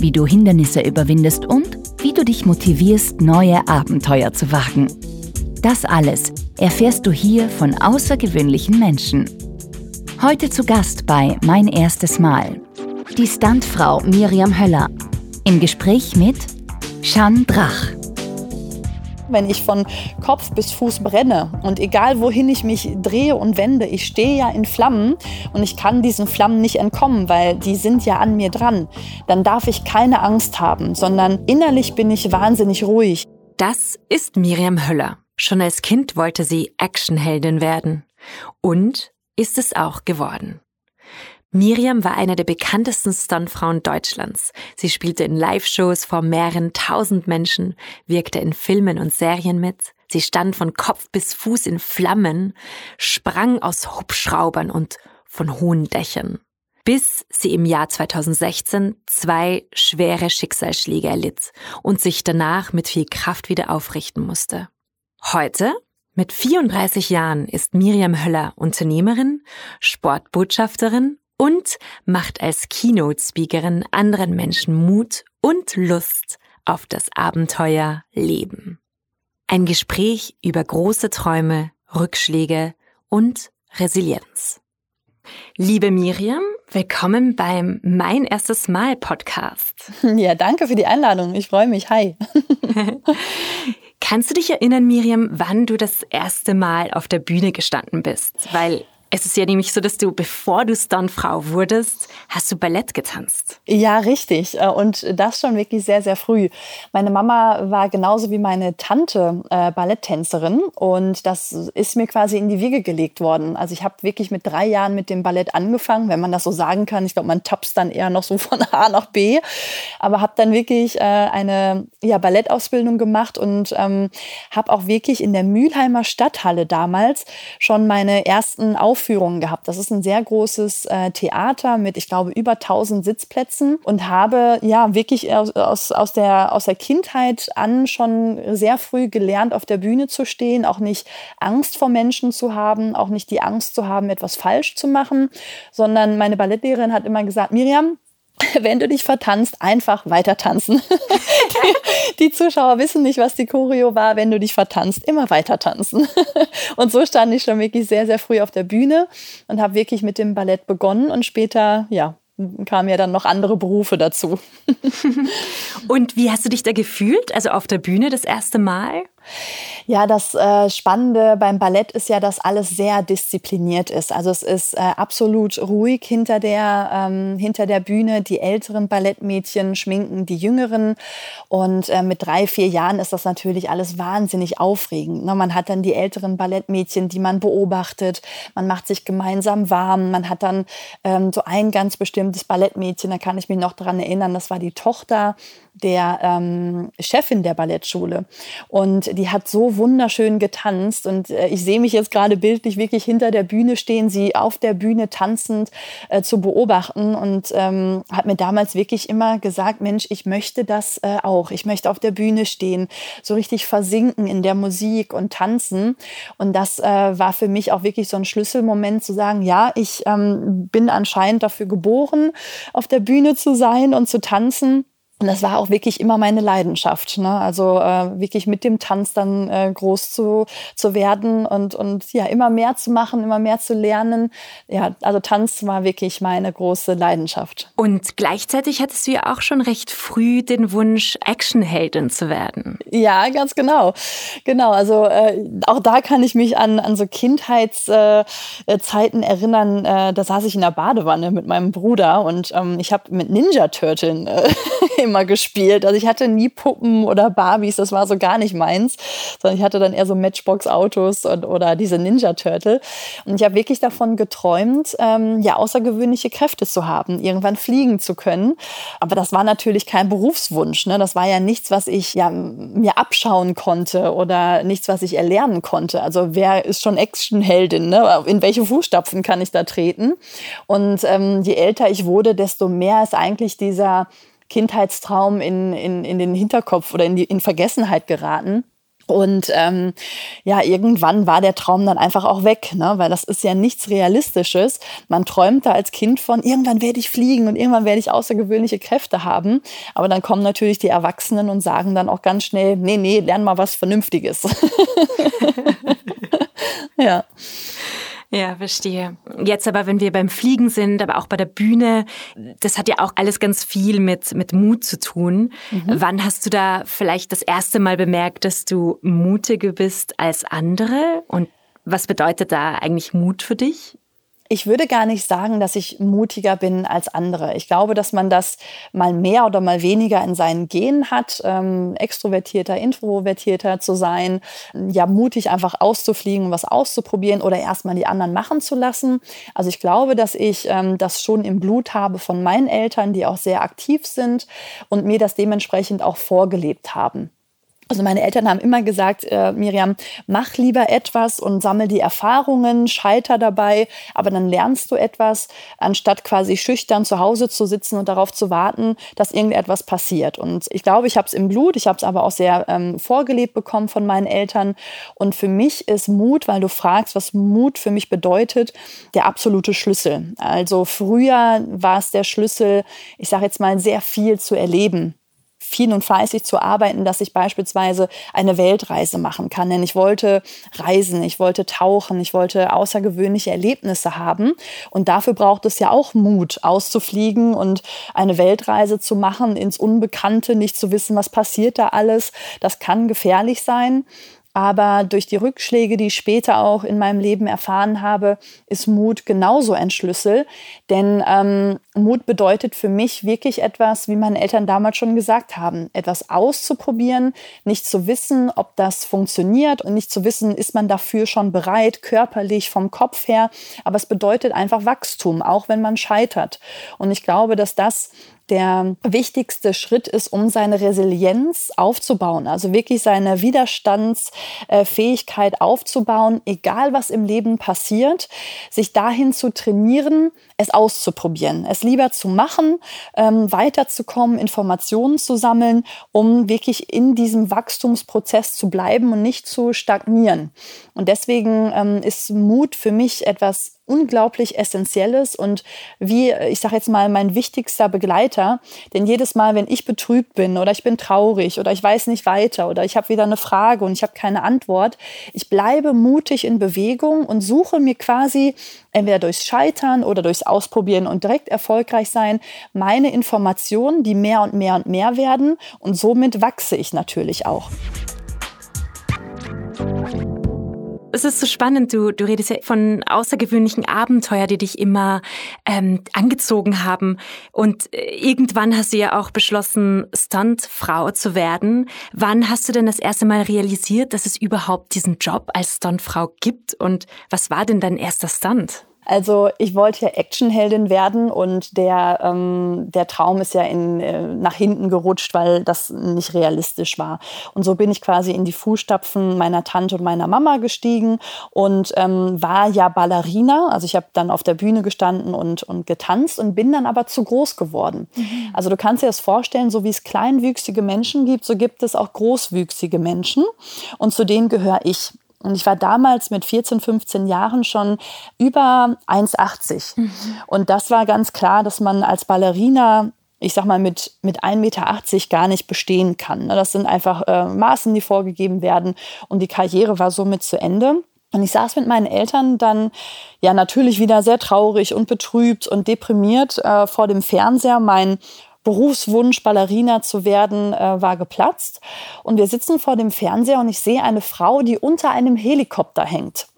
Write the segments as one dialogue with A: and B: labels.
A: wie du Hindernisse überwindest und wie du dich motivierst, neue Abenteuer zu wagen. Das alles erfährst du hier von außergewöhnlichen Menschen. Heute zu Gast bei Mein erstes Mal. Die Stuntfrau Miriam Höller. Im Gespräch mit Shan Drach.
B: Wenn ich von Kopf bis Fuß brenne und egal wohin ich mich drehe und wende, ich stehe ja in Flammen und ich kann diesen Flammen nicht entkommen, weil die sind ja an mir dran, dann darf ich keine Angst haben, sondern innerlich bin ich wahnsinnig ruhig.
C: Das ist Miriam Höller. Schon als Kind wollte sie Actionheldin werden. Und ist es auch geworden. Miriam war eine der bekanntesten Stuntfrauen Deutschlands. Sie spielte in Live-Shows vor mehreren tausend Menschen, wirkte in Filmen und Serien mit. Sie stand von Kopf bis Fuß in Flammen, sprang aus Hubschraubern und von hohen Dächern. Bis sie im Jahr 2016 zwei schwere Schicksalsschläge erlitt und sich danach mit viel Kraft wieder aufrichten musste. Heute mit 34 Jahren ist Miriam Höller Unternehmerin, Sportbotschafterin und macht als Keynote-Speakerin anderen Menschen Mut und Lust auf das Abenteuer Leben. Ein Gespräch über große Träume, Rückschläge und Resilienz. Liebe Miriam, willkommen beim Mein erstes Mal Podcast.
B: Ja, danke für die Einladung. Ich freue mich. Hi.
C: Kannst du dich erinnern, Miriam, wann du das erste Mal auf der Bühne gestanden bist? Weil es ist ja nämlich so, dass du, bevor du Stuntfrau wurdest, hast du Ballett getanzt.
B: Ja, richtig. Äh, und das schon wirklich sehr, sehr früh. Meine Mama war genauso wie meine Tante äh, Balletttänzerin und das ist mir quasi in die Wiege gelegt worden. Also ich habe wirklich mit drei Jahren mit dem Ballett angefangen, wenn man das so sagen kann. Ich glaube, man tapst dann eher noch so von A nach B. Aber habe dann wirklich äh, eine ja, Ballettausbildung gemacht und ähm, habe auch wirklich in der Mülheimer Stadthalle damals schon meine ersten Aufgaben Aufführungen gehabt. Das ist ein sehr großes äh, Theater mit, ich glaube, über 1000 Sitzplätzen und habe ja wirklich aus, aus, der, aus der Kindheit an schon sehr früh gelernt, auf der Bühne zu stehen, auch nicht Angst vor Menschen zu haben, auch nicht die Angst zu haben, etwas falsch zu machen, sondern meine Ballettlehrerin hat immer gesagt, Miriam, wenn du dich vertanzt, einfach weiter tanzen. die, die, Zuschauer wissen nicht, was die Choreo war. Wenn du dich vertanzt, immer weiter tanzen. Und so stand ich schon wirklich sehr, sehr früh auf der Bühne und habe wirklich mit dem Ballett begonnen und später, ja, kamen ja dann noch andere Berufe dazu.
C: und wie hast du dich da gefühlt? Also auf der Bühne das erste Mal?
B: Ja, das äh, Spannende beim Ballett ist ja, dass alles sehr diszipliniert ist. Also es ist äh, absolut ruhig hinter der, ähm, hinter der Bühne. Die älteren Ballettmädchen schminken die jüngeren. Und äh, mit drei, vier Jahren ist das natürlich alles wahnsinnig aufregend. Ne? Man hat dann die älteren Ballettmädchen, die man beobachtet. Man macht sich gemeinsam warm. Man hat dann ähm, so ein ganz bestimmtes Ballettmädchen, da kann ich mich noch dran erinnern, das war die Tochter der ähm, Chefin der Ballettschule. Und die hat so wunderschön getanzt. Und äh, ich sehe mich jetzt gerade bildlich wirklich hinter der Bühne stehen, sie auf der Bühne tanzend äh, zu beobachten. Und ähm, hat mir damals wirklich immer gesagt, Mensch, ich möchte das äh, auch. Ich möchte auf der Bühne stehen, so richtig versinken in der Musik und tanzen. Und das äh, war für mich auch wirklich so ein Schlüsselmoment zu sagen, ja, ich ähm, bin anscheinend dafür geboren, auf der Bühne zu sein und zu tanzen. Und das war auch wirklich immer meine Leidenschaft. Ne? Also äh, wirklich mit dem Tanz dann äh, groß zu, zu werden und, und ja, immer mehr zu machen, immer mehr zu lernen. Ja, also Tanz war wirklich meine große Leidenschaft.
C: Und gleichzeitig hattest du ja auch schon recht früh den Wunsch, Actionheldin zu werden.
B: Ja, ganz genau. Genau, also äh, auch da kann ich mich an, an so Kindheitszeiten äh, erinnern. Äh, da saß ich in der Badewanne mit meinem Bruder und ähm, ich habe mit Ninja Turteln äh, immer gespielt. Also ich hatte nie Puppen oder Barbies, das war so gar nicht meins, sondern ich hatte dann eher so Matchbox-Autos oder diese Ninja Turtle. Und ich habe wirklich davon geträumt, ähm, ja, außergewöhnliche Kräfte zu haben, irgendwann fliegen zu können. Aber das war natürlich kein Berufswunsch. Ne? Das war ja nichts, was ich ja, mir abschauen konnte oder nichts, was ich erlernen konnte. Also wer ist schon Actionheldin? Ne? In welche Fußstapfen kann ich da treten? Und ähm, je älter ich wurde, desto mehr ist eigentlich dieser Kindheitstraum in, in, in den Hinterkopf oder in, die, in Vergessenheit geraten. Und ähm, ja, irgendwann war der Traum dann einfach auch weg, ne? weil das ist ja nichts Realistisches. Man träumt da als Kind von, irgendwann werde ich fliegen und irgendwann werde ich außergewöhnliche Kräfte haben. Aber dann kommen natürlich die Erwachsenen und sagen dann auch ganz schnell, nee, nee, lern mal was Vernünftiges.
C: ja. Ja, verstehe. Jetzt aber, wenn wir beim Fliegen sind, aber auch bei der Bühne, das hat ja auch alles ganz viel mit, mit Mut zu tun. Mhm. Wann hast du da vielleicht das erste Mal bemerkt, dass du mutiger bist als andere? Und was bedeutet da eigentlich Mut für dich?
B: Ich würde gar nicht sagen, dass ich mutiger bin als andere. Ich glaube, dass man das mal mehr oder mal weniger in seinen Genen hat, ähm, extrovertierter, introvertierter zu sein, ja, mutig einfach auszufliegen, was auszuprobieren oder erstmal die anderen machen zu lassen. Also ich glaube, dass ich ähm, das schon im Blut habe von meinen Eltern, die auch sehr aktiv sind und mir das dementsprechend auch vorgelebt haben. Also meine Eltern haben immer gesagt, äh, Miriam, mach lieber etwas und sammel die Erfahrungen, scheiter dabei, aber dann lernst du etwas, anstatt quasi schüchtern zu Hause zu sitzen und darauf zu warten, dass irgendetwas passiert. Und ich glaube, ich habe es im Blut, ich habe es aber auch sehr ähm, vorgelebt bekommen von meinen Eltern. Und für mich ist Mut, weil du fragst, was Mut für mich bedeutet, der absolute Schlüssel. Also früher war es der Schlüssel, ich sage jetzt mal, sehr viel zu erleben viel und fleißig zu arbeiten, dass ich beispielsweise eine Weltreise machen kann. Denn ich wollte reisen, ich wollte tauchen, ich wollte außergewöhnliche Erlebnisse haben. Und dafür braucht es ja auch Mut, auszufliegen und eine Weltreise zu machen ins Unbekannte, nicht zu wissen, was passiert da alles. Das kann gefährlich sein. Aber durch die Rückschläge, die ich später auch in meinem Leben erfahren habe, ist Mut genauso ein Schlüssel. Denn ähm, Mut bedeutet für mich wirklich etwas, wie meine Eltern damals schon gesagt haben, etwas auszuprobieren, nicht zu wissen, ob das funktioniert und nicht zu wissen, ist man dafür schon bereit, körperlich, vom Kopf her. Aber es bedeutet einfach Wachstum, auch wenn man scheitert. Und ich glaube, dass das der wichtigste Schritt ist, um seine Resilienz aufzubauen, also wirklich seine Widerstandsfähigkeit aufzubauen, egal was im Leben passiert, sich dahin zu trainieren, es auszuprobieren, es lieber zu machen, ähm, weiterzukommen, Informationen zu sammeln, um wirklich in diesem Wachstumsprozess zu bleiben und nicht zu stagnieren. Und deswegen ähm, ist Mut für mich etwas unglaublich Essentielles und wie, ich sage jetzt mal, mein wichtigster Begleiter. Denn jedes Mal, wenn ich betrübt bin oder ich bin traurig oder ich weiß nicht weiter oder ich habe wieder eine Frage und ich habe keine Antwort, ich bleibe mutig in Bewegung und suche mir quasi entweder durchs Scheitern oder durchs Ausprobieren und direkt erfolgreich sein, meine Informationen, die mehr und mehr und mehr werden und somit wachse ich natürlich auch.
C: Es ist so spannend, du, du redest ja von außergewöhnlichen Abenteuern, die dich immer ähm, angezogen haben. Und äh, irgendwann hast du ja auch beschlossen, Stuntfrau zu werden. Wann hast du denn das erste Mal realisiert, dass es überhaupt diesen Job als Stuntfrau gibt? Und was war denn dein erster Stunt?
B: Also ich wollte ja Actionheldin werden und der, ähm, der Traum ist ja in, äh, nach hinten gerutscht, weil das nicht realistisch war. Und so bin ich quasi in die Fußstapfen meiner Tante und meiner Mama gestiegen und ähm, war ja Ballerina. Also ich habe dann auf der Bühne gestanden und, und getanzt und bin dann aber zu groß geworden. Mhm. Also du kannst dir das vorstellen, so wie es kleinwüchsige Menschen gibt, so gibt es auch großwüchsige Menschen. Und zu denen gehöre ich. Und ich war damals mit 14, 15 Jahren schon über 1,80. Mhm. Und das war ganz klar, dass man als Ballerina ich sag mal, mit, mit 1,80 Meter gar nicht bestehen kann. Das sind einfach äh, Maßen, die vorgegeben werden. Und die Karriere war somit zu Ende. Und ich saß mit meinen Eltern dann ja natürlich wieder sehr traurig und betrübt und deprimiert äh, vor dem Fernseher. Mein Berufswunsch, Ballerina zu werden, äh, war geplatzt. Und wir sitzen vor dem Fernseher und ich sehe eine Frau, die unter einem Helikopter hängt.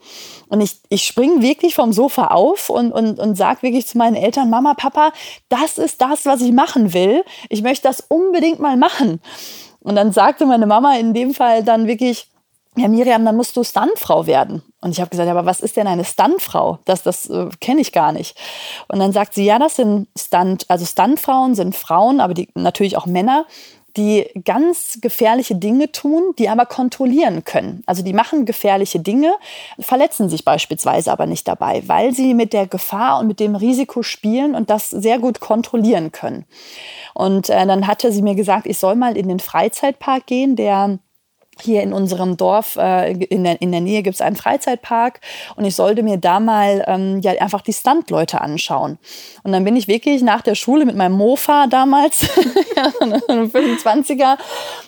B: Und ich, ich springe wirklich vom Sofa auf und, und, und sage wirklich zu meinen Eltern, Mama, Papa, das ist das, was ich machen will. Ich möchte das unbedingt mal machen. Und dann sagte meine Mama in dem Fall dann wirklich, ja Miriam, dann musst du Stuntfrau werden. Und ich habe gesagt, aber was ist denn eine Stuntfrau? Das, das äh, kenne ich gar nicht. Und dann sagt sie, ja, das sind Stunt, also Stuntfrauen sind Frauen, aber die natürlich auch Männer, die ganz gefährliche Dinge tun, die aber kontrollieren können. Also die machen gefährliche Dinge, verletzen sich beispielsweise aber nicht dabei, weil sie mit der Gefahr und mit dem Risiko spielen und das sehr gut kontrollieren können. Und äh, dann hatte sie mir gesagt, ich soll mal in den Freizeitpark gehen, der hier in unserem Dorf äh, in, der, in der Nähe gibt es einen Freizeitpark und ich sollte mir da mal ähm, ja einfach die Stuntleute anschauen. Und dann bin ich wirklich nach der Schule mit meinem Mofa damals, 25er,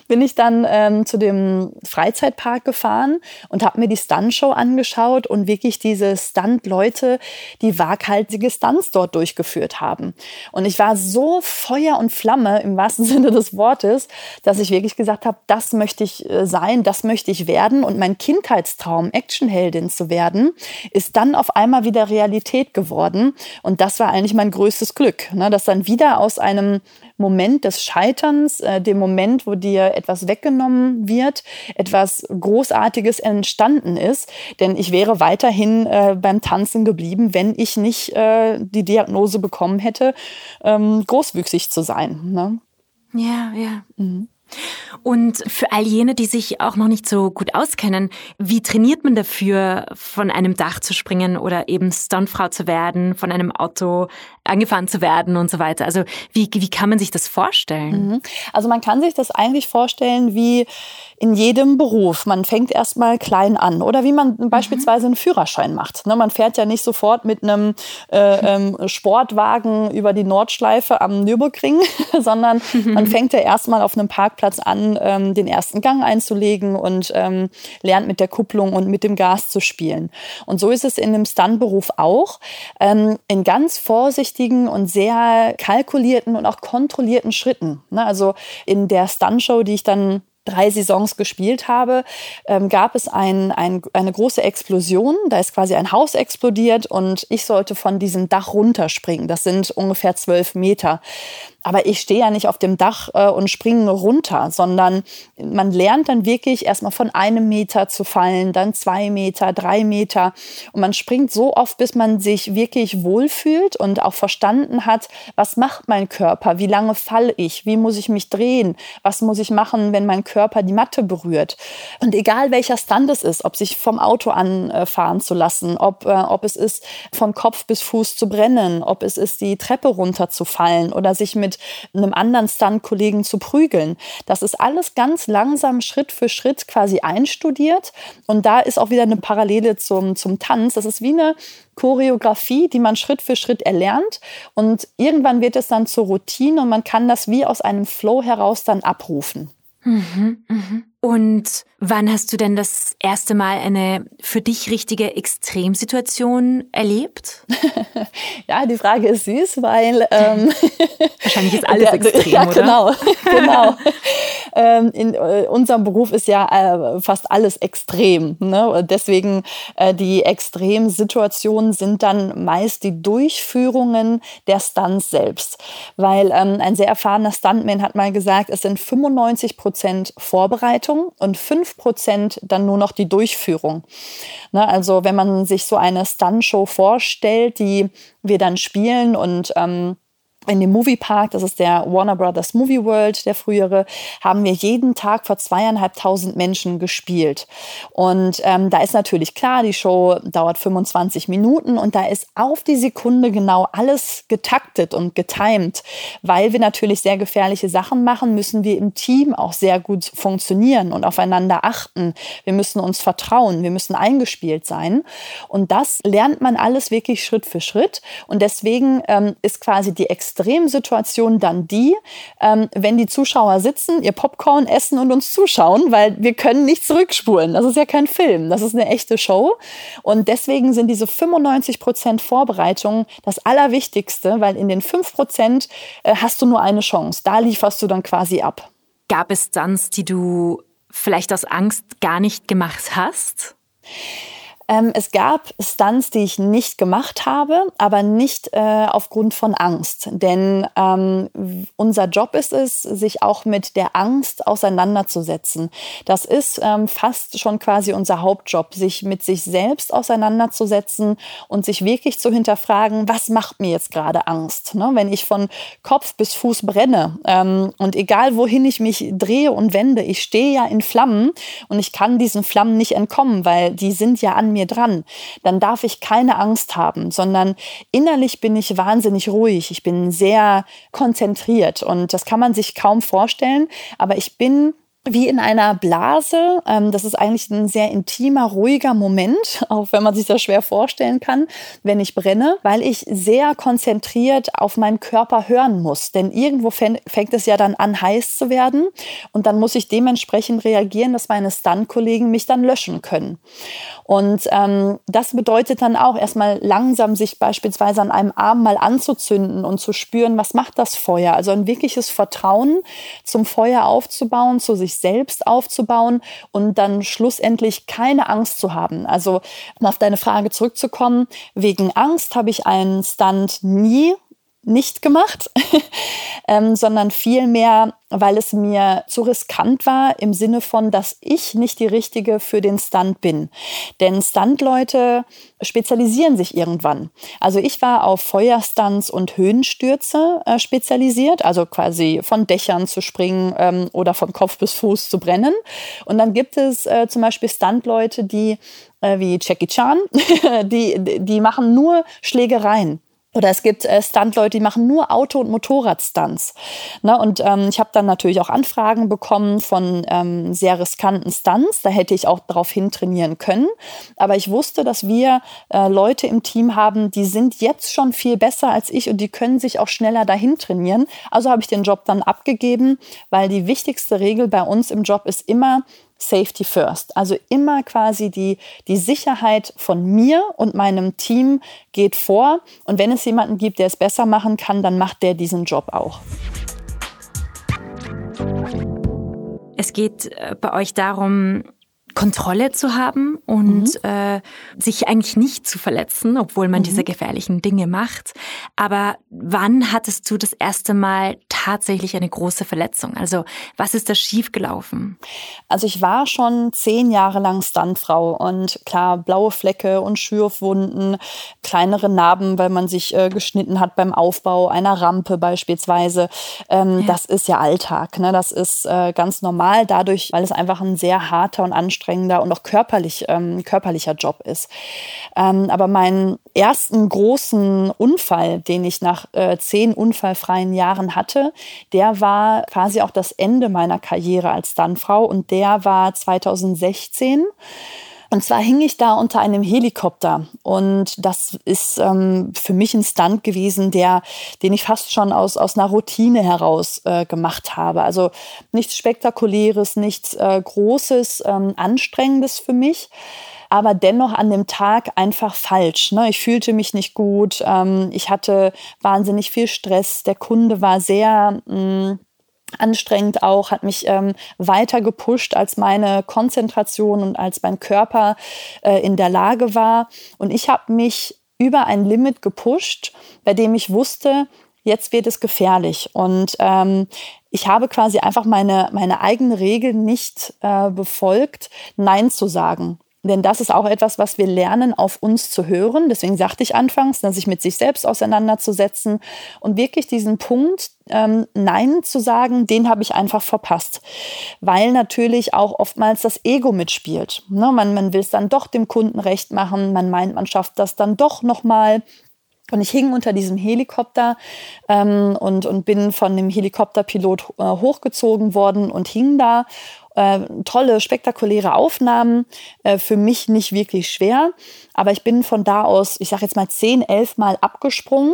B: bin ich dann ähm, zu dem Freizeitpark gefahren und habe mir die Stuntshow angeschaut und wirklich diese Stuntleute, die waghalsige Stunts dort durchgeführt haben. Und ich war so Feuer und Flamme im wahrsten Sinne des Wortes, dass ich wirklich gesagt habe, das möchte ich äh, sein, das möchte ich werden. Und mein Kindheitstraum, Actionheldin zu werden, ist dann auf einmal wieder Realität geworden. Und das war eigentlich mein größtes Glück, ne? dass dann wieder aus einem Moment des Scheiterns, äh, dem Moment, wo dir etwas weggenommen wird, etwas Großartiges entstanden ist. Denn ich wäre weiterhin äh, beim Tanzen geblieben, wenn ich nicht äh, die Diagnose bekommen hätte, ähm, großwüchsig zu sein. Ne?
C: Ja, ja. Mhm. Und für all jene, die sich auch noch nicht so gut auskennen, wie trainiert man dafür, von einem Dach zu springen oder eben Stuntfrau zu werden, von einem Auto angefahren zu werden und so weiter? Also wie, wie kann man sich das vorstellen?
B: Mhm. Also man kann sich das eigentlich vorstellen wie in jedem Beruf. Man fängt erstmal klein an oder wie man mhm. beispielsweise einen Führerschein macht. Ne, man fährt ja nicht sofort mit einem äh, ähm, Sportwagen über die Nordschleife am Nürburgring, sondern man fängt ja erstmal auf einem Parkplatz an, ähm, den ersten Gang einzulegen und ähm, lernt mit der Kupplung und mit dem Gas zu spielen. Und so ist es in dem Stuntberuf auch. Ähm, in ganz vorsichtigen und sehr kalkulierten und auch kontrollierten Schritten. Ne, also in der Stuntshow, die ich dann drei Saisons gespielt habe, ähm, gab es ein, ein, eine große Explosion. Da ist quasi ein Haus explodiert und ich sollte von diesem Dach runterspringen. Das sind ungefähr zwölf Meter. Aber ich stehe ja nicht auf dem Dach äh, und springe runter, sondern man lernt dann wirklich erstmal von einem Meter zu fallen, dann zwei Meter, drei Meter. Und man springt so oft, bis man sich wirklich wohlfühlt und auch verstanden hat, was macht mein Körper, wie lange falle ich, wie muss ich mich drehen, was muss ich machen, wenn mein Körper die Matte berührt. Und egal welcher Stand es ist, ob sich vom Auto anfahren zu lassen, ob, äh, ob es ist, von Kopf bis Fuß zu brennen, ob es ist, die Treppe runterzufallen oder sich mit mit einem anderen Stunt-Kollegen zu prügeln. Das ist alles ganz langsam Schritt für Schritt quasi einstudiert. Und da ist auch wieder eine Parallele zum, zum Tanz. Das ist wie eine Choreografie, die man Schritt für Schritt erlernt. Und irgendwann wird es dann zur Routine und man kann das wie aus einem Flow heraus dann abrufen.
C: Mhm, mhm. Und wann hast du denn das erste Mal eine für dich richtige Extremsituation erlebt?
B: ja, die Frage ist süß, weil ähm,
C: wahrscheinlich ist alles extrem,
B: ja,
C: oder?
B: Genau, genau. ähm, in äh, unserem Beruf ist ja äh, fast alles extrem. Ne? Deswegen äh, die Extremsituationen sind dann meist die Durchführungen der Stunts selbst, weil ähm, ein sehr erfahrener Stuntman hat mal gesagt, es sind 95 Prozent Vorbereitung und 5% dann nur noch die Durchführung. Ne, also wenn man sich so eine Stunt-Show vorstellt, die wir dann spielen und ähm, in dem Moviepark, das ist der Warner Brothers Movie World, der frühere, haben wir jeden Tag vor zweieinhalbtausend Menschen gespielt. Und ähm, da ist natürlich klar, die Show dauert 25 Minuten und da ist auf die Sekunde genau alles getaktet und getimed. Weil wir natürlich sehr gefährliche Sachen machen, müssen wir im Team auch sehr gut funktionieren und aufeinander achten. Wir müssen uns vertrauen, wir müssen eingespielt sein. Und das lernt man alles wirklich Schritt für Schritt. Und deswegen ähm, ist quasi die Ex Extremsituation dann die, ähm, wenn die Zuschauer sitzen, ihr Popcorn essen und uns zuschauen, weil wir können nicht zurückspulen. Das ist ja kein Film, das ist eine echte Show. Und deswegen sind diese 95 Prozent Vorbereitung das Allerwichtigste, weil in den 5 Prozent äh, hast du nur eine Chance. Da lieferst du dann quasi ab.
C: Gab es Stunts, die du vielleicht aus Angst gar nicht gemacht hast?
B: Ähm, es gab Stunts, die ich nicht gemacht habe, aber nicht äh, aufgrund von Angst. Denn ähm, unser Job ist es, sich auch mit der Angst auseinanderzusetzen. Das ist ähm, fast schon quasi unser Hauptjob, sich mit sich selbst auseinanderzusetzen und sich wirklich zu hinterfragen, was macht mir jetzt gerade Angst? Ne? Wenn ich von Kopf bis Fuß brenne ähm, und egal wohin ich mich drehe und wende, ich stehe ja in Flammen und ich kann diesen Flammen nicht entkommen, weil die sind ja an mir mir dran, dann darf ich keine Angst haben, sondern innerlich bin ich wahnsinnig ruhig. Ich bin sehr konzentriert und das kann man sich kaum vorstellen, aber ich bin wie in einer Blase. Ähm, das ist eigentlich ein sehr intimer, ruhiger Moment, auch wenn man sich das schwer vorstellen kann, wenn ich brenne, weil ich sehr konzentriert auf meinen Körper hören muss. Denn irgendwo fängt es ja dann an, heiß zu werden. Und dann muss ich dementsprechend reagieren, dass meine Stunt-Kollegen mich dann löschen können. Und ähm, das bedeutet dann auch erstmal langsam sich beispielsweise an einem Arm mal anzuzünden und zu spüren, was macht das Feuer. Also ein wirkliches Vertrauen zum Feuer aufzubauen, zu sich selbst aufzubauen und dann schlussendlich keine Angst zu haben. Also um auf deine Frage zurückzukommen, wegen Angst habe ich einen Stunt nie nicht gemacht, ähm, sondern vielmehr, weil es mir zu riskant war im Sinne von, dass ich nicht die Richtige für den Stunt bin. Denn Stuntleute spezialisieren sich irgendwann. Also ich war auf Feuerstunts und Höhenstürze äh, spezialisiert, also quasi von Dächern zu springen ähm, oder von Kopf bis Fuß zu brennen. Und dann gibt es äh, zum Beispiel Stuntleute, die äh, wie Jackie Chan, die, die machen nur Schlägereien. Oder es gibt äh, Stuntleute, die machen nur Auto- und Motorradstunts. Ne? Und ähm, ich habe dann natürlich auch Anfragen bekommen von ähm, sehr riskanten Stunts. Da hätte ich auch darauf hin trainieren können. Aber ich wusste, dass wir äh, Leute im Team haben, die sind jetzt schon viel besser als ich und die können sich auch schneller dahin trainieren. Also habe ich den Job dann abgegeben, weil die wichtigste Regel bei uns im Job ist immer, Safety First. Also immer quasi die, die Sicherheit von mir und meinem Team geht vor. Und wenn es jemanden gibt, der es besser machen kann, dann macht der diesen Job auch.
C: Es geht äh, bei euch darum, Kontrolle zu haben und mhm. äh, sich eigentlich nicht zu verletzen, obwohl man mhm. diese gefährlichen Dinge macht. Aber wann hattest du das erste Mal tatsächlich eine große Verletzung? Also was ist da schiefgelaufen?
B: Also ich war schon zehn Jahre lang Stuntfrau und klar, blaue Flecke und Schürfwunden, kleinere Narben, weil man sich äh, geschnitten hat beim Aufbau einer Rampe beispielsweise. Ähm, ja. Das ist ja Alltag. Ne? Das ist äh, ganz normal dadurch, weil es einfach ein sehr harter und anstrengender anstrengender und auch körperlich, ähm, körperlicher Job ist. Ähm, aber meinen ersten großen Unfall, den ich nach äh, zehn unfallfreien Jahren hatte, der war quasi auch das Ende meiner Karriere als Stuntfrau und der war 2016. Und zwar hing ich da unter einem Helikopter und das ist ähm, für mich ein Stunt gewesen, der, den ich fast schon aus, aus einer Routine heraus äh, gemacht habe. Also nichts Spektakuläres, nichts äh, Großes, ähm, Anstrengendes für mich aber dennoch an dem Tag einfach falsch. Ne? Ich fühlte mich nicht gut, ähm, ich hatte wahnsinnig viel Stress, der Kunde war sehr mh, mm, anstrengend auch, hat mich ähm, weiter gepusht, als meine Konzentration und als mein Körper äh, in der Lage war. Und ich habe mich über ein Limit gepusht, bei dem ich wusste, jetzt wird es gefährlich. Und ähm, ich habe quasi einfach meine, meine eigene Regel nicht äh, befolgt, Nein zu sagen. Denn das ist auch etwas, was wir lernen, auf uns zu hören. Deswegen sagte ich anfangs, sich mit sich selbst auseinanderzusetzen und wirklich diesen Punkt, ähm, Nein zu sagen, den habe ich einfach verpasst. Weil natürlich auch oftmals das Ego mitspielt. Ne? Man, man will es dann doch dem Kunden recht machen, man meint, man schafft das dann doch nochmal. Und ich hing unter diesem Helikopter ähm, und, und bin von dem Helikopterpilot äh, hochgezogen worden und hing da äh, tolle, spektakuläre Aufnahmen, äh, für mich nicht wirklich schwer. Aber ich bin von da aus, ich sage jetzt mal zehn, elf Mal abgesprungen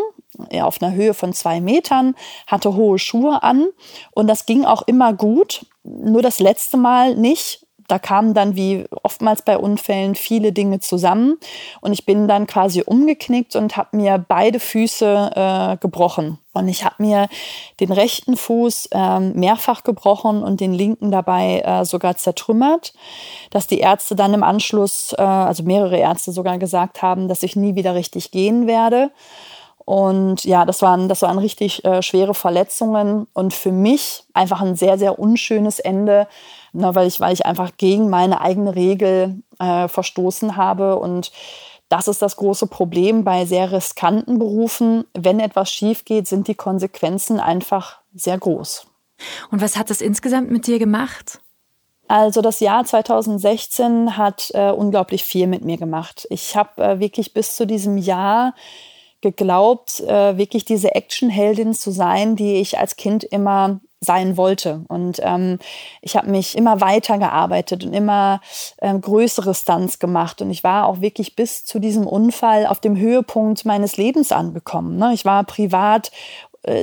B: ja, auf einer Höhe von zwei Metern, hatte hohe Schuhe an und das ging auch immer gut. Nur das letzte Mal nicht da kamen dann wie oftmals bei Unfällen viele Dinge zusammen und ich bin dann quasi umgeknickt und habe mir beide Füße äh, gebrochen. Und ich habe mir den rechten Fuß äh, mehrfach gebrochen und den linken dabei äh, sogar zertrümmert, dass die Ärzte dann im Anschluss, äh, also mehrere Ärzte sogar gesagt haben, dass ich nie wieder richtig gehen werde. Und ja, das waren, das waren richtig äh, schwere Verletzungen und für mich einfach ein sehr, sehr unschönes Ende, ne, weil, ich, weil ich einfach gegen meine eigene Regel äh, verstoßen habe. Und das ist das große Problem bei sehr riskanten Berufen. Wenn etwas schief geht, sind die Konsequenzen einfach sehr groß.
C: Und was hat das insgesamt mit dir gemacht?
B: Also das Jahr 2016 hat äh, unglaublich viel mit mir gemacht. Ich habe äh, wirklich bis zu diesem Jahr geglaubt, äh, wirklich diese Actionheldin zu sein, die ich als Kind immer sein wollte. Und ähm, ich habe mich immer weiter gearbeitet und immer ähm, größere Stunts gemacht. Und ich war auch wirklich bis zu diesem Unfall auf dem Höhepunkt meines Lebens angekommen. Ne? Ich war privat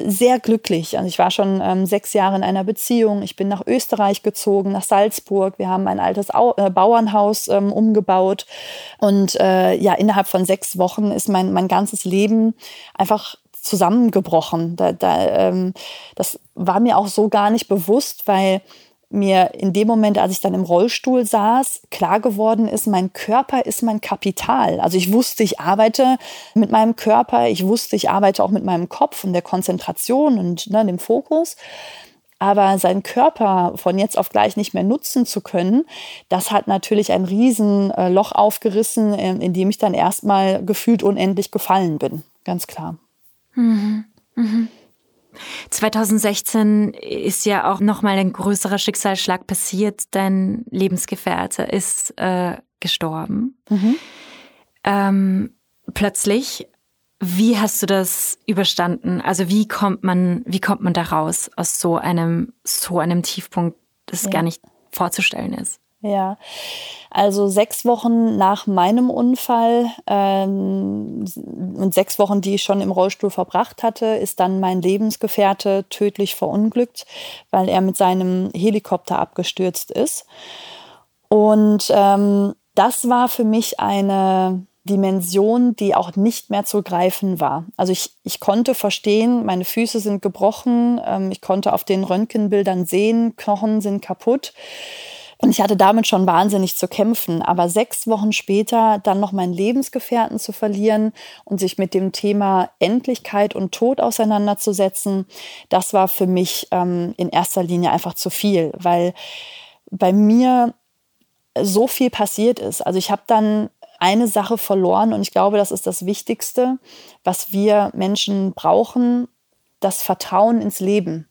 B: sehr glücklich. Also ich war schon ähm, sechs Jahre in einer Beziehung. Ich bin nach Österreich gezogen, nach Salzburg. Wir haben ein altes Au äh, Bauernhaus ähm, umgebaut. Und äh, ja, innerhalb von sechs Wochen ist mein, mein ganzes Leben einfach zusammengebrochen. Da, da, ähm, das war mir auch so gar nicht bewusst, weil mir in dem Moment, als ich dann im Rollstuhl saß, klar geworden ist, mein Körper ist mein Kapital. Also ich wusste, ich arbeite mit meinem Körper, ich wusste, ich arbeite auch mit meinem Kopf und der Konzentration und ne, dem Fokus. Aber seinen Körper von jetzt auf gleich nicht mehr nutzen zu können, das hat natürlich ein Riesenloch äh, aufgerissen, ähm, in dem ich dann erstmal gefühlt unendlich gefallen bin. Ganz klar. Mhm.
C: Mhm. 2016 ist ja auch nochmal ein größerer Schicksalsschlag passiert. Dein Lebensgefährte ist äh, gestorben. Mhm. Ähm, plötzlich. Wie hast du das überstanden? Also wie kommt man, wie kommt man da raus aus so einem, so einem Tiefpunkt, das ja. gar nicht vorzustellen ist?
B: Ja, also sechs Wochen nach meinem Unfall ähm, und sechs Wochen, die ich schon im Rollstuhl verbracht hatte, ist dann mein Lebensgefährte tödlich verunglückt, weil er mit seinem Helikopter abgestürzt ist. Und ähm, das war für mich eine Dimension, die auch nicht mehr zu greifen war. Also ich, ich konnte verstehen, meine Füße sind gebrochen, ähm, ich konnte auf den Röntgenbildern sehen, Knochen sind kaputt. Und ich hatte damit schon wahnsinnig zu kämpfen. Aber sechs Wochen später dann noch meinen Lebensgefährten zu verlieren und sich mit dem Thema Endlichkeit und Tod auseinanderzusetzen, das war für mich ähm, in erster Linie einfach zu viel, weil bei mir so viel passiert ist. Also ich habe dann eine Sache verloren und ich glaube, das ist das Wichtigste, was wir Menschen brauchen, das Vertrauen ins Leben.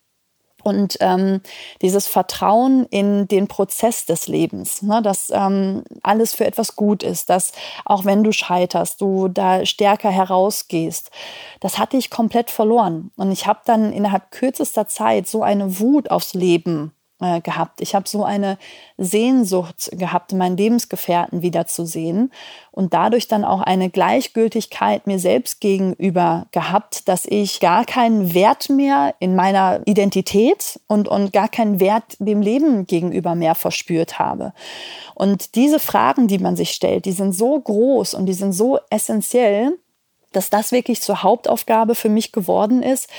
B: Und ähm, dieses Vertrauen in den Prozess des Lebens, ne, dass ähm, alles für etwas gut ist, dass auch wenn du scheiterst, du da stärker herausgehst, das hatte ich komplett verloren. Und ich habe dann innerhalb kürzester Zeit so eine Wut aufs Leben äh, gehabt. Ich habe so eine Sehnsucht gehabt, meinen Lebensgefährten wiederzusehen und dadurch dann auch eine Gleichgültigkeit mir selbst gegenüber gehabt, dass ich gar keinen Wert mehr in meiner Identität und, und gar keinen Wert dem Leben gegenüber mehr verspürt habe. Und diese Fragen, die man sich stellt, die sind so groß und die sind so essentiell, dass das wirklich zur Hauptaufgabe für mich geworden ist,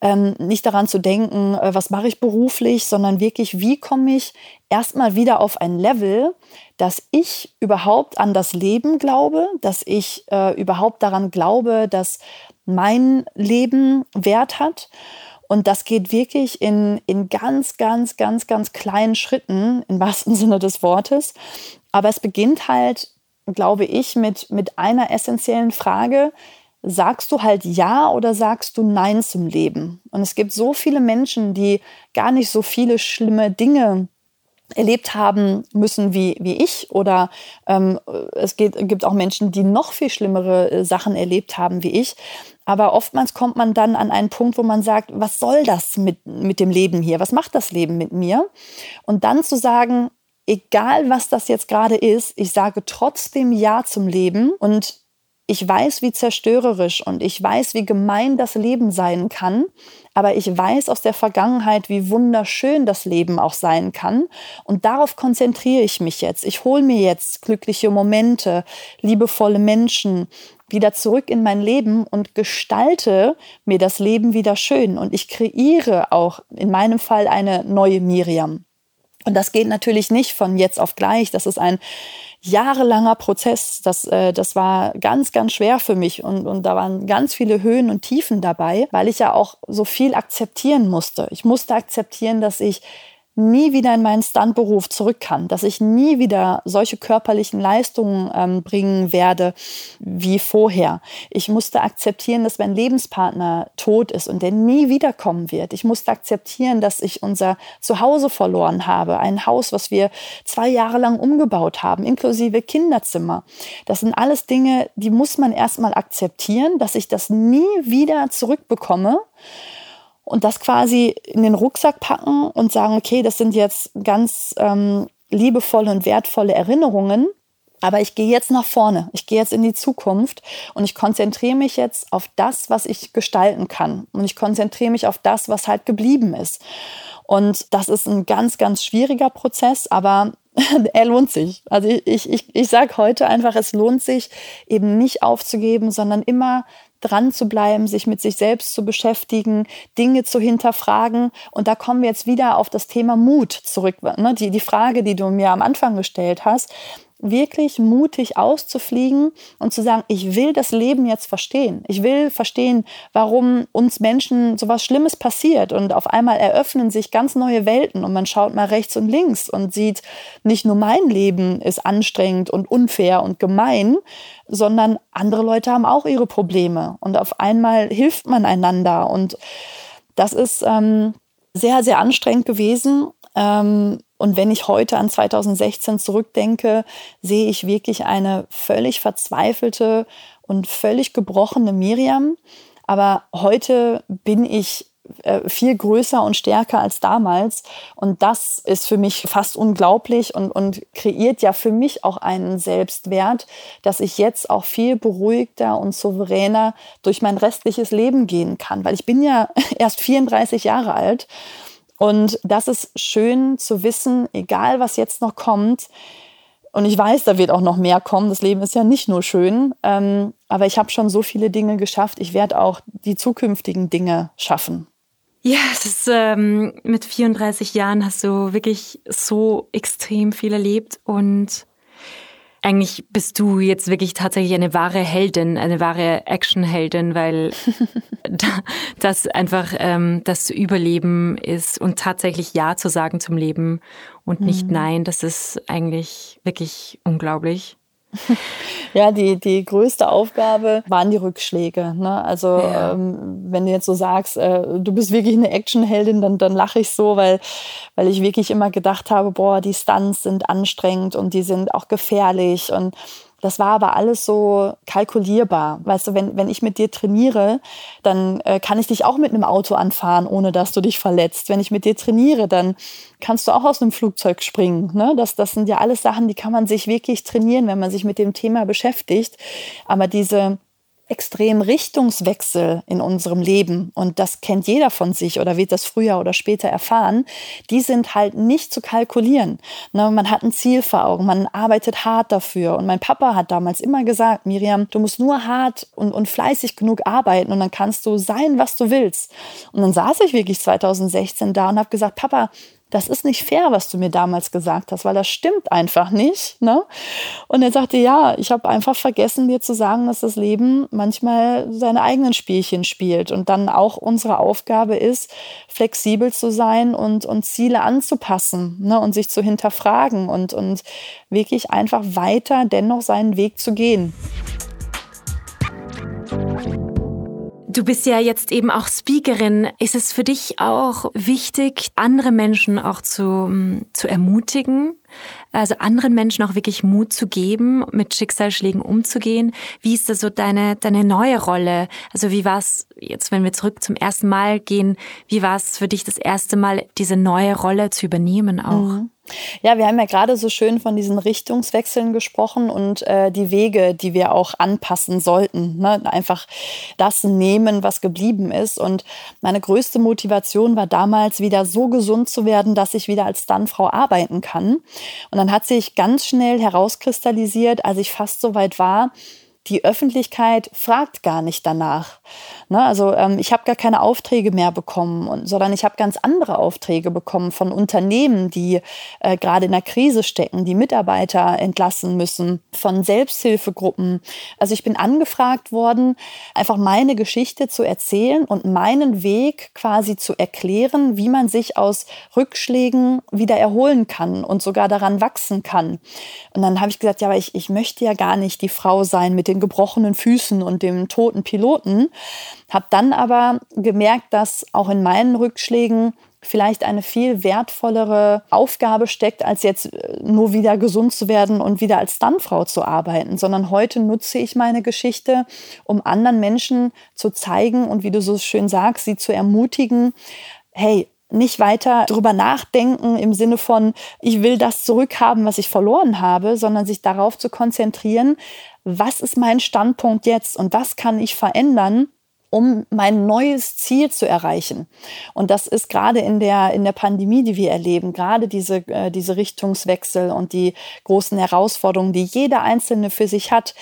B: ähm, nicht daran zu denken, äh, was mache ich beruflich, sondern wirklich, wie komme ich erstmal wieder auf ein Level, dass ich überhaupt an das Leben glaube, dass ich äh, überhaupt daran glaube, dass mein Leben Wert hat. Und das geht wirklich in, in ganz, ganz, ganz, ganz kleinen Schritten, im wahrsten Sinne des Wortes. Aber es beginnt halt, glaube ich, mit, mit einer essentiellen Frage, sagst du halt Ja oder sagst du Nein zum Leben? Und es gibt so viele Menschen, die gar nicht so viele schlimme Dinge erlebt haben müssen wie, wie ich oder ähm, es geht, gibt auch Menschen, die noch viel schlimmere äh, Sachen erlebt haben wie ich. Aber oftmals kommt man dann an einen Punkt, wo man sagt, was soll das mit, mit dem Leben hier? Was macht das Leben mit mir? Und dann zu sagen, egal was das jetzt gerade ist, ich sage trotzdem Ja zum Leben und ich weiß, wie zerstörerisch und ich weiß, wie gemein das Leben sein kann, aber ich weiß aus der Vergangenheit, wie wunderschön das Leben auch sein kann. Und darauf konzentriere ich mich jetzt. Ich hole mir jetzt glückliche Momente, liebevolle Menschen wieder zurück in mein Leben und gestalte mir das Leben wieder schön. Und ich kreiere auch in meinem Fall eine neue Miriam. Und das geht natürlich nicht von jetzt auf gleich. Das ist ein jahrelanger Prozess. Das, äh, das war ganz, ganz schwer für mich und, und da waren ganz viele Höhen und Tiefen dabei, weil ich ja auch so viel akzeptieren musste. Ich musste akzeptieren, dass ich nie wieder in meinen Stuntberuf zurück kann, dass ich nie wieder solche körperlichen Leistungen ähm, bringen werde wie vorher. Ich musste akzeptieren, dass mein Lebenspartner tot ist und der nie wiederkommen wird. Ich musste akzeptieren, dass ich unser Zuhause verloren habe, ein Haus, was wir zwei Jahre lang umgebaut haben, inklusive Kinderzimmer. Das sind alles Dinge, die muss man erstmal akzeptieren, dass ich das nie wieder zurückbekomme und das quasi in den Rucksack packen und sagen, okay, das sind jetzt ganz ähm, liebevolle und wertvolle Erinnerungen. Aber ich gehe jetzt nach vorne, ich gehe jetzt in die Zukunft und ich konzentriere mich jetzt auf das, was ich gestalten kann. Und ich konzentriere mich auf das, was halt geblieben ist. Und das ist ein ganz, ganz schwieriger Prozess, aber er lohnt sich. Also ich, ich, ich sage heute einfach, es lohnt sich, eben nicht aufzugeben, sondern immer dran zu bleiben, sich mit sich selbst zu beschäftigen, Dinge zu hinterfragen. Und da kommen wir jetzt wieder auf das Thema Mut zurück. Ne? Die, die Frage, die du mir am Anfang gestellt hast, wirklich mutig auszufliegen und zu sagen, ich will das Leben jetzt verstehen. Ich will verstehen, warum uns Menschen sowas Schlimmes passiert. Und auf einmal eröffnen sich ganz neue Welten und man schaut mal rechts und links und sieht, nicht nur mein Leben ist anstrengend und unfair und gemein, sondern andere Leute haben auch ihre Probleme. Und auf einmal hilft man einander. Und das ist ähm, sehr, sehr anstrengend gewesen. Ähm, und wenn ich heute an 2016 zurückdenke, sehe ich wirklich eine völlig verzweifelte und völlig gebrochene Miriam. Aber heute bin ich äh, viel größer und stärker als damals. Und das ist für mich fast unglaublich und, und kreiert ja für mich auch einen Selbstwert, dass ich jetzt auch viel beruhigter und souveräner durch mein restliches Leben gehen kann. Weil ich bin ja erst 34 Jahre alt und das ist schön zu wissen, egal was jetzt noch kommt. Und ich weiß, da wird auch noch mehr kommen. Das Leben ist ja nicht nur schön. Ähm, aber ich habe schon so viele Dinge geschafft. Ich werde auch die zukünftigen Dinge schaffen.
C: Ja, es ist, ähm, mit 34 Jahren hast du wirklich so extrem viel erlebt und eigentlich bist du jetzt wirklich tatsächlich eine wahre Heldin, eine wahre Actionheldin, weil das einfach ähm, das Überleben ist und tatsächlich Ja zu sagen zum Leben und nicht mhm. Nein, das ist eigentlich wirklich unglaublich.
B: Ja, die, die größte Aufgabe waren die Rückschläge. Ne? Also ja. ähm, wenn du jetzt so sagst, äh, du bist wirklich eine Actionheldin, dann, dann lache ich so, weil, weil ich wirklich immer gedacht habe, boah, die Stunts sind anstrengend und die sind auch gefährlich und das war aber alles so kalkulierbar. Weißt du, wenn, wenn ich mit dir trainiere, dann äh, kann ich dich auch mit einem Auto anfahren, ohne dass du dich verletzt. Wenn ich mit dir trainiere, dann kannst du auch aus einem Flugzeug springen. Ne? Das, das sind ja alles Sachen, die kann man sich wirklich trainieren, wenn man sich mit dem Thema beschäftigt. Aber diese extremen Richtungswechsel in unserem Leben, und das kennt jeder von sich oder wird das früher oder später erfahren, die sind halt nicht zu kalkulieren. Ne, man hat ein Ziel vor Augen, man arbeitet hart dafür. Und mein Papa hat damals immer gesagt, Miriam, du musst nur hart und, und fleißig genug arbeiten und dann kannst du sein, was du willst. Und dann saß ich wirklich 2016 da und habe gesagt, Papa, das ist nicht fair, was du mir damals gesagt hast, weil das stimmt einfach nicht. Ne? Und er sagte, ja, ich habe einfach vergessen, dir zu sagen, dass das Leben manchmal seine eigenen Spielchen spielt und dann auch unsere Aufgabe ist, flexibel zu sein und, und Ziele anzupassen ne? und sich zu hinterfragen und, und wirklich einfach weiter dennoch seinen Weg zu gehen.
C: Du bist ja jetzt eben auch Speakerin. Ist es für dich auch wichtig, andere Menschen auch zu, mm, zu ermutigen? Also anderen Menschen auch wirklich Mut zu geben, mit Schicksalsschlägen umzugehen. Wie ist das so deine, deine neue Rolle? Also wie war es jetzt, wenn wir zurück zum ersten Mal gehen, wie war es für dich das erste Mal, diese neue Rolle zu übernehmen auch? Mhm.
B: Ja, wir haben ja gerade so schön von diesen Richtungswechseln gesprochen und äh, die Wege, die wir auch anpassen sollten. Ne? Einfach das nehmen, was geblieben ist. Und meine größte Motivation war damals, wieder so gesund zu werden, dass ich wieder als Stuntfrau arbeiten kann. Und dann hat sich ganz schnell herauskristallisiert, als ich fast so weit war, die Öffentlichkeit fragt gar nicht danach. Ne? Also ähm, ich habe gar keine Aufträge mehr bekommen, und, sondern ich habe ganz andere Aufträge bekommen von Unternehmen, die äh, gerade in der Krise stecken, die Mitarbeiter entlassen müssen, von Selbsthilfegruppen. Also ich bin angefragt worden, einfach meine Geschichte zu erzählen und meinen Weg quasi zu erklären, wie man sich aus Rückschlägen wieder erholen kann und sogar daran wachsen kann. Und dann habe ich gesagt, ja, aber ich, ich möchte ja gar nicht die Frau sein mit den gebrochenen Füßen und dem toten Piloten. Habe dann aber gemerkt, dass auch in meinen Rückschlägen vielleicht eine viel wertvollere Aufgabe steckt, als jetzt äh, nur wieder gesund zu werden und wieder als Stuntfrau zu arbeiten, sondern heute nutze ich meine Geschichte, um anderen Menschen zu zeigen und wie du so schön sagst, sie zu ermutigen, hey, nicht weiter drüber nachdenken im Sinne von, ich will das zurückhaben, was ich verloren habe, sondern sich darauf zu konzentrieren, was ist mein Standpunkt jetzt und was kann ich verändern, um mein neues Ziel zu erreichen. Und das ist gerade in der, in der Pandemie, die wir erleben, gerade diese, äh, diese Richtungswechsel und die großen Herausforderungen, die jeder Einzelne für sich hat,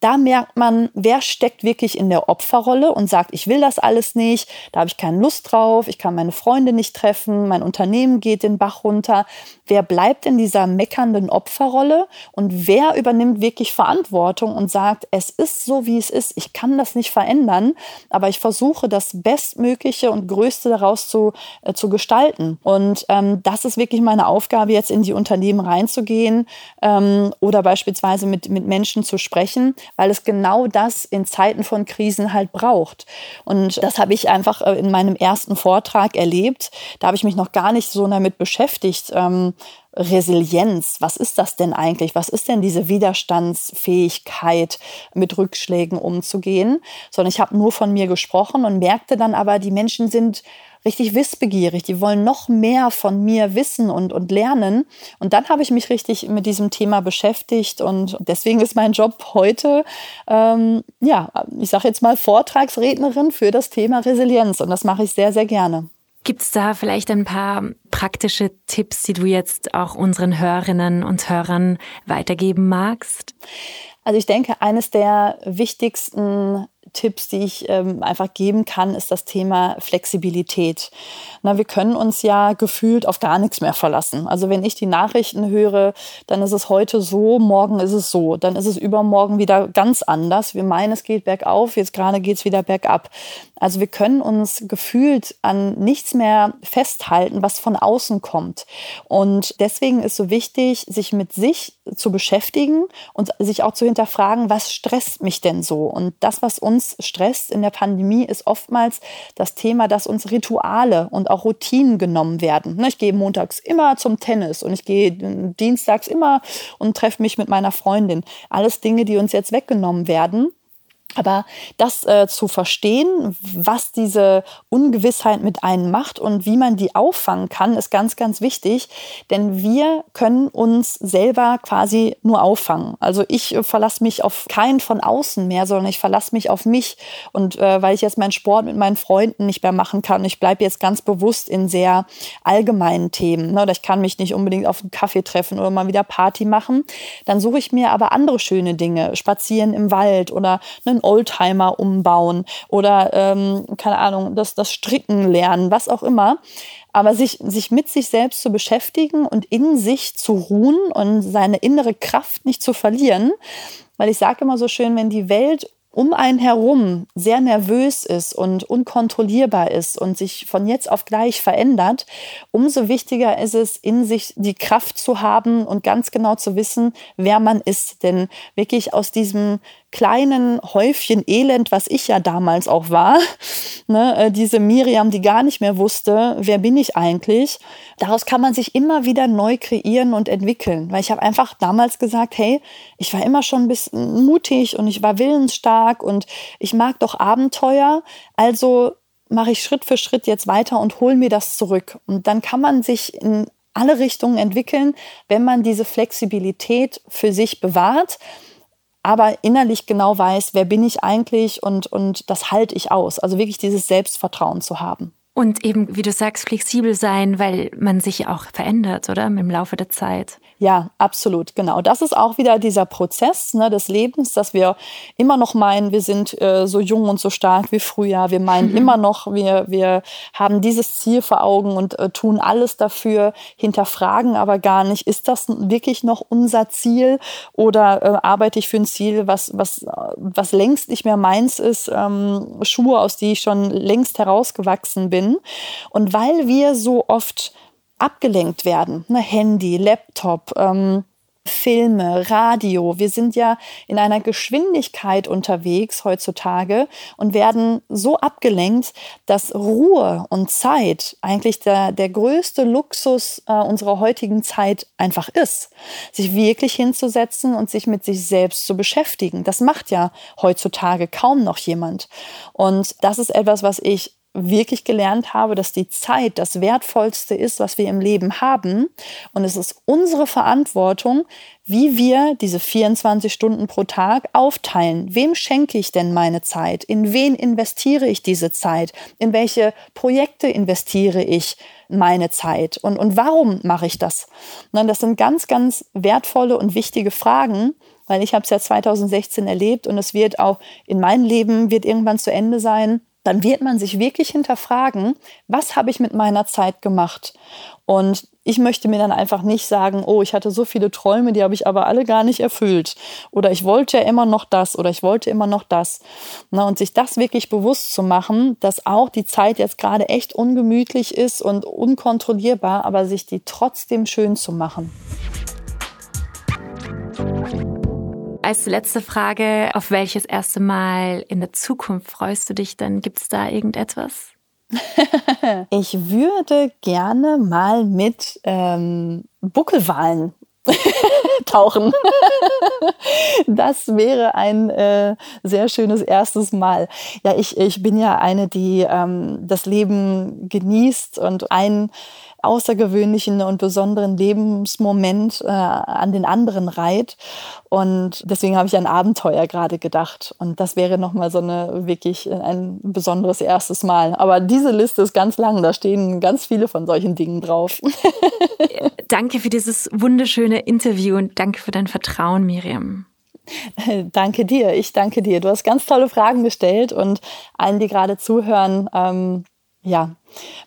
B: da merkt man, wer steckt wirklich in der Opferrolle und sagt, ich will das alles nicht, da habe ich keine Lust drauf, ich kann meine Freunde nicht treffen, mein Unternehmen geht den Bach runter. Wer bleibt in dieser meckernden Opferrolle und wer übernimmt wirklich Verantwortung und sagt, es ist so, wie es ist, ich kann das nicht verändern, aber ich versuche das Bestmögliche und Größte daraus zu, äh, zu gestalten. Und ähm, das ist wirklich meine Aufgabe, jetzt in die Unternehmen reinzugehen ähm, oder beispielsweise mit, mit Menschen zu sprechen weil es genau das in Zeiten von Krisen halt braucht. Und das habe ich einfach äh, in meinem ersten Vortrag erlebt. Da habe ich mich noch gar nicht so damit beschäftigt. Ähm, Resilienz, was ist das denn eigentlich? Was ist denn diese Widerstandsfähigkeit, mit Rückschlägen umzugehen? Sondern ich habe nur von mir gesprochen und merkte dann aber, die Menschen sind richtig wissbegierig. Die wollen noch mehr von mir wissen und, und lernen. Und dann habe ich mich richtig mit diesem Thema beschäftigt. Und deswegen ist mein Job heute, ähm, ja, ich sage jetzt mal Vortragsrednerin für das Thema Resilienz. Und das mache ich sehr, sehr gerne.
C: Gibt es da vielleicht ein paar praktische Tipps, die du jetzt auch unseren Hörerinnen und Hörern weitergeben magst?
B: Also ich denke, eines der wichtigsten Tipps, die ich ähm, einfach geben kann, ist das Thema Flexibilität. Na, wir können uns ja gefühlt auf gar nichts mehr verlassen. Also wenn ich die Nachrichten höre, dann ist es heute so, morgen ist es so, dann ist es übermorgen wieder ganz anders. Wir meinen, es geht bergauf, jetzt gerade geht es wieder bergab. Also wir können uns gefühlt an nichts mehr festhalten, was von außen kommt. Und deswegen ist so wichtig, sich mit sich zu beschäftigen und sich auch zu hinterfragen, was stresst mich denn so? Und das, was uns stresst in der Pandemie, ist oftmals das Thema, dass uns Rituale und auch Routinen genommen werden. Ne, ich gehe montags immer zum Tennis und ich gehe dienstags immer und treffe mich mit meiner Freundin. Alles Dinge, die uns jetzt weggenommen werden. Aber das äh, zu verstehen, was diese Ungewissheit mit einem macht und wie man die auffangen kann, ist ganz, ganz wichtig. Denn wir können uns selber quasi nur auffangen. Also ich äh, verlasse mich auf keinen von außen mehr, sondern ich verlasse mich auf mich. Und äh, weil ich jetzt meinen Sport mit meinen Freunden nicht mehr machen kann, ich bleibe jetzt ganz bewusst in sehr allgemeinen Themen. Ne? Oder ich kann mich nicht unbedingt auf einen Kaffee treffen oder mal wieder Party machen. Dann suche ich mir aber andere schöne Dinge. Spazieren im Wald oder einen Oldtimer umbauen oder, ähm, keine Ahnung, das, das Stricken lernen, was auch immer. Aber sich, sich mit sich selbst zu beschäftigen und in sich zu ruhen und seine innere Kraft nicht zu verlieren. Weil ich sage immer so schön, wenn die Welt um einen herum sehr nervös ist und unkontrollierbar ist und sich von jetzt auf gleich verändert, umso wichtiger ist es, in sich die Kraft zu haben und ganz genau zu wissen, wer man ist. Denn wirklich aus diesem kleinen Häufchen Elend, was ich ja damals auch war, ne, äh, diese Miriam, die gar nicht mehr wusste, wer bin ich eigentlich, daraus kann man sich immer wieder neu kreieren und entwickeln. Weil ich habe einfach damals gesagt, hey, ich war immer schon ein bisschen mutig und ich war willensstark und ich mag doch Abenteuer, also mache ich Schritt für Schritt jetzt weiter und hole mir das zurück. Und dann kann man sich in alle Richtungen entwickeln, wenn man diese Flexibilität für sich bewahrt aber innerlich genau weiß, wer bin ich eigentlich und, und das halte ich aus. Also wirklich dieses Selbstvertrauen zu haben.
C: Und eben, wie du sagst, flexibel sein, weil man sich auch verändert, oder? Im Laufe der Zeit.
B: Ja, absolut, genau. Das ist auch wieder dieser Prozess ne, des Lebens, dass wir immer noch meinen, wir sind äh, so jung und so stark wie früher. Wir meinen mhm. immer noch, wir, wir haben dieses Ziel vor Augen und äh, tun alles dafür, hinterfragen aber gar nicht, ist das wirklich noch unser Ziel oder äh, arbeite ich für ein Ziel, was, was, was längst nicht mehr meins ist, ähm, Schuhe, aus die ich schon längst herausgewachsen bin. Und weil wir so oft abgelenkt werden. Ne, Handy, Laptop, ähm, Filme, Radio. Wir sind ja in einer Geschwindigkeit unterwegs heutzutage und werden so abgelenkt, dass Ruhe und Zeit eigentlich der, der größte Luxus äh, unserer heutigen Zeit einfach ist. Sich wirklich hinzusetzen und sich mit sich selbst zu beschäftigen. Das macht ja heutzutage kaum noch jemand. Und das ist etwas, was ich wirklich gelernt habe, dass die Zeit das Wertvollste ist, was wir im Leben haben. Und es ist unsere Verantwortung, wie wir diese 24 Stunden pro Tag aufteilen. Wem schenke ich denn meine Zeit? In wen investiere ich diese Zeit? In welche Projekte investiere ich meine Zeit? Und, und warum mache ich das? Und das sind ganz, ganz wertvolle und wichtige Fragen, weil ich habe es ja 2016 erlebt und es wird auch in meinem Leben wird irgendwann zu Ende sein dann wird man sich wirklich hinterfragen, was habe ich mit meiner Zeit gemacht? Und ich möchte mir dann einfach nicht sagen, oh, ich hatte so viele Träume, die habe ich aber alle gar nicht erfüllt. Oder ich wollte ja immer noch das oder ich wollte immer noch das. Und sich das wirklich bewusst zu machen, dass auch die Zeit jetzt gerade echt ungemütlich ist und unkontrollierbar, aber sich die trotzdem schön zu machen.
C: Als letzte Frage, auf welches erste Mal in der Zukunft freust du dich denn? Gibt es da irgendetwas?
B: ich würde gerne mal mit ähm, Buckelwalen tauchen. das wäre ein äh, sehr schönes erstes Mal. Ja, ich, ich bin ja eine, die ähm, das Leben genießt und ein außergewöhnlichen und besonderen Lebensmoment äh, an den anderen reiht. Und deswegen habe ich an Abenteuer gerade gedacht. Und das wäre nochmal so eine wirklich ein besonderes erstes Mal. Aber diese Liste ist ganz lang. Da stehen ganz viele von solchen Dingen drauf.
C: danke für dieses wunderschöne Interview und danke für dein Vertrauen, Miriam.
B: Danke dir, ich danke dir. Du hast ganz tolle Fragen gestellt und allen, die gerade zuhören, ähm, ja,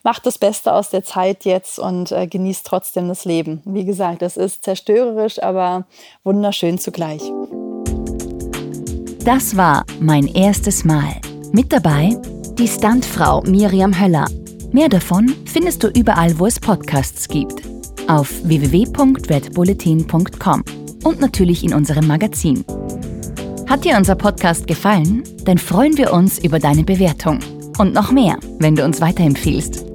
B: macht das Beste aus der Zeit jetzt und äh, genießt trotzdem das Leben. Wie gesagt, es ist zerstörerisch, aber wunderschön zugleich.
A: Das war mein erstes Mal. Mit dabei die Stuntfrau Miriam Höller. Mehr davon findest du überall, wo es Podcasts gibt. Auf www.redbulletin.com und natürlich in unserem Magazin. Hat dir unser Podcast gefallen? Dann freuen wir uns über deine Bewertung. Und noch mehr, wenn du uns weiterempfiehlst.